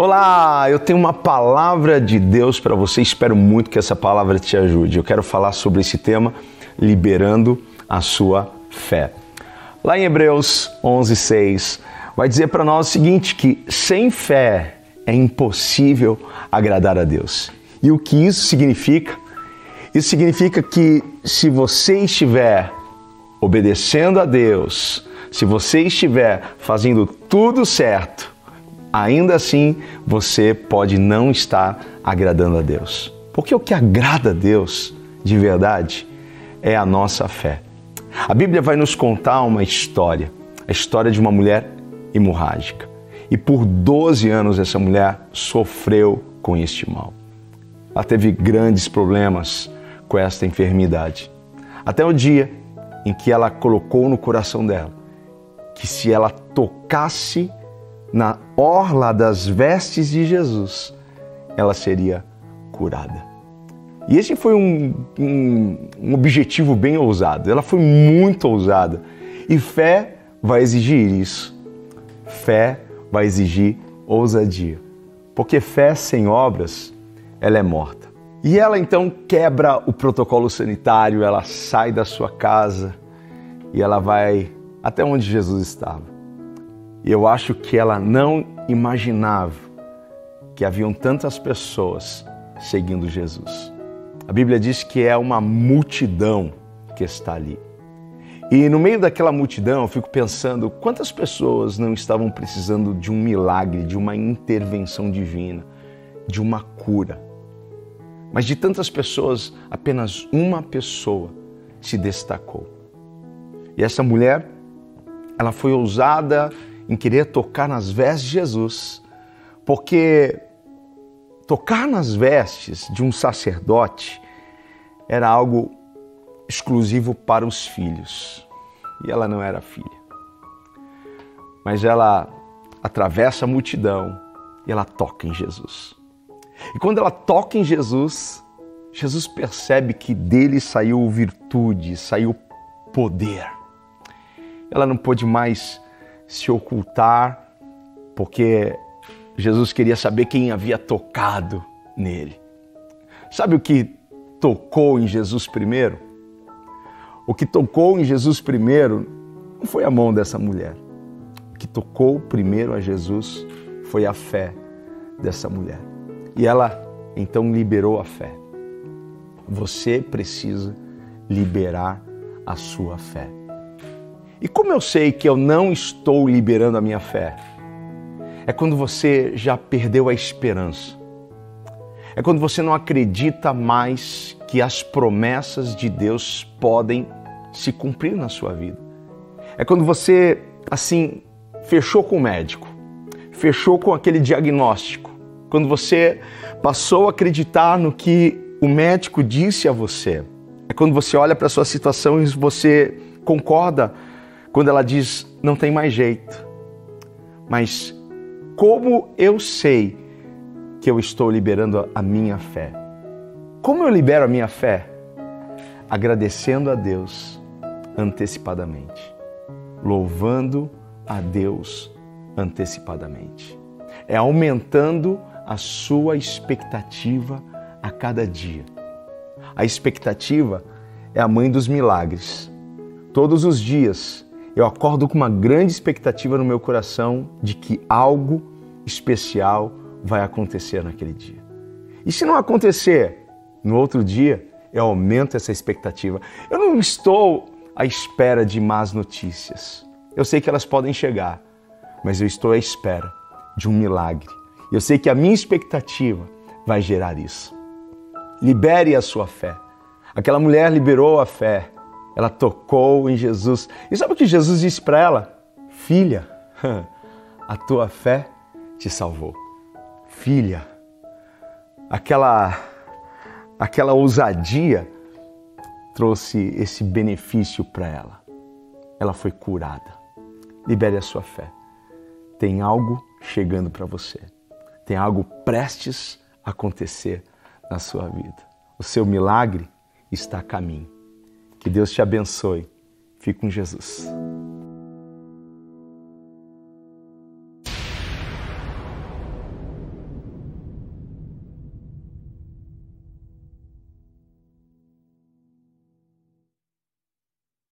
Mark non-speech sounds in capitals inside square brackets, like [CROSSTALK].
Olá, eu tenho uma palavra de Deus para você. Espero muito que essa palavra te ajude. Eu quero falar sobre esse tema, liberando a sua fé. Lá em Hebreus 11:6 vai dizer para nós o seguinte: que sem fé é impossível agradar a Deus. E o que isso significa? Isso significa que se você estiver obedecendo a Deus, se você estiver fazendo tudo certo, ainda assim você pode não estar agradando a Deus. Porque o que agrada a Deus de verdade é a nossa fé. A Bíblia vai nos contar uma história, a história de uma mulher hemorrágica. E por 12 anos essa mulher sofreu com este mal. Ela teve grandes problemas com esta enfermidade. Até o dia em que ela colocou no coração dela que se ela tocasse na orla das vestes de Jesus, ela seria curada. E esse foi um, um, um, objetivo bem ousado. Ela foi muito ousada. E fé vai exigir isso. Fé vai exigir ousadia. Porque fé sem obras, ela é morta. E ela então quebra o protocolo sanitário, ela sai da sua casa e ela vai até onde Jesus estava. Eu acho que ela não imaginava que haviam tantas pessoas seguindo Jesus. A Bíblia diz que é uma multidão que está ali. E no meio daquela multidão, eu fico pensando quantas pessoas não estavam precisando de um milagre, de uma intervenção divina, de uma cura. Mas de tantas pessoas, apenas uma pessoa se destacou. E essa mulher ela foi ousada em querer tocar nas vestes de Jesus, porque tocar nas vestes de um sacerdote era algo exclusivo para os filhos. E ela não era filha. Mas ela atravessa a multidão e ela toca em Jesus. E quando ela toca em Jesus, Jesus percebe que dele saiu virtude, saiu poder ela não pôde mais se ocultar, porque Jesus queria saber quem havia tocado nele. Sabe o que tocou em Jesus primeiro? O que tocou em Jesus primeiro não foi a mão dessa mulher. O que tocou primeiro a Jesus foi a fé dessa mulher. E ela então liberou a fé. Você precisa liberar a sua fé. E como eu sei que eu não estou liberando a minha fé? É quando você já perdeu a esperança. É quando você não acredita mais que as promessas de Deus podem se cumprir na sua vida. É quando você, assim, fechou com o médico, fechou com aquele diagnóstico. Quando você passou a acreditar no que o médico disse a você. É quando você olha para a sua situação e você concorda quando ela diz não tem mais jeito. Mas como eu sei que eu estou liberando a minha fé? Como eu libero a minha fé? Agradecendo a Deus antecipadamente, louvando a Deus antecipadamente. É aumentando a sua expectativa a cada dia. A expectativa é a mãe dos milagres. Todos os dias eu acordo com uma grande expectativa no meu coração de que algo especial vai acontecer naquele dia. E se não acontecer no outro dia, eu aumento essa expectativa. Eu não estou à espera de más notícias. Eu sei que elas podem chegar, mas eu estou à espera de um milagre. Eu sei que a minha expectativa vai gerar isso. Libere a sua fé. Aquela mulher liberou a fé ela tocou em Jesus. E sabe o que Jesus disse para ela? Filha, [LAUGHS] a tua fé te salvou. Filha, aquela aquela ousadia trouxe esse benefício para ela. Ela foi curada. Libere a sua fé. Tem algo chegando para você. Tem algo prestes a acontecer na sua vida. O seu milagre está a caminho. Que Deus te abençoe. Fique com Jesus.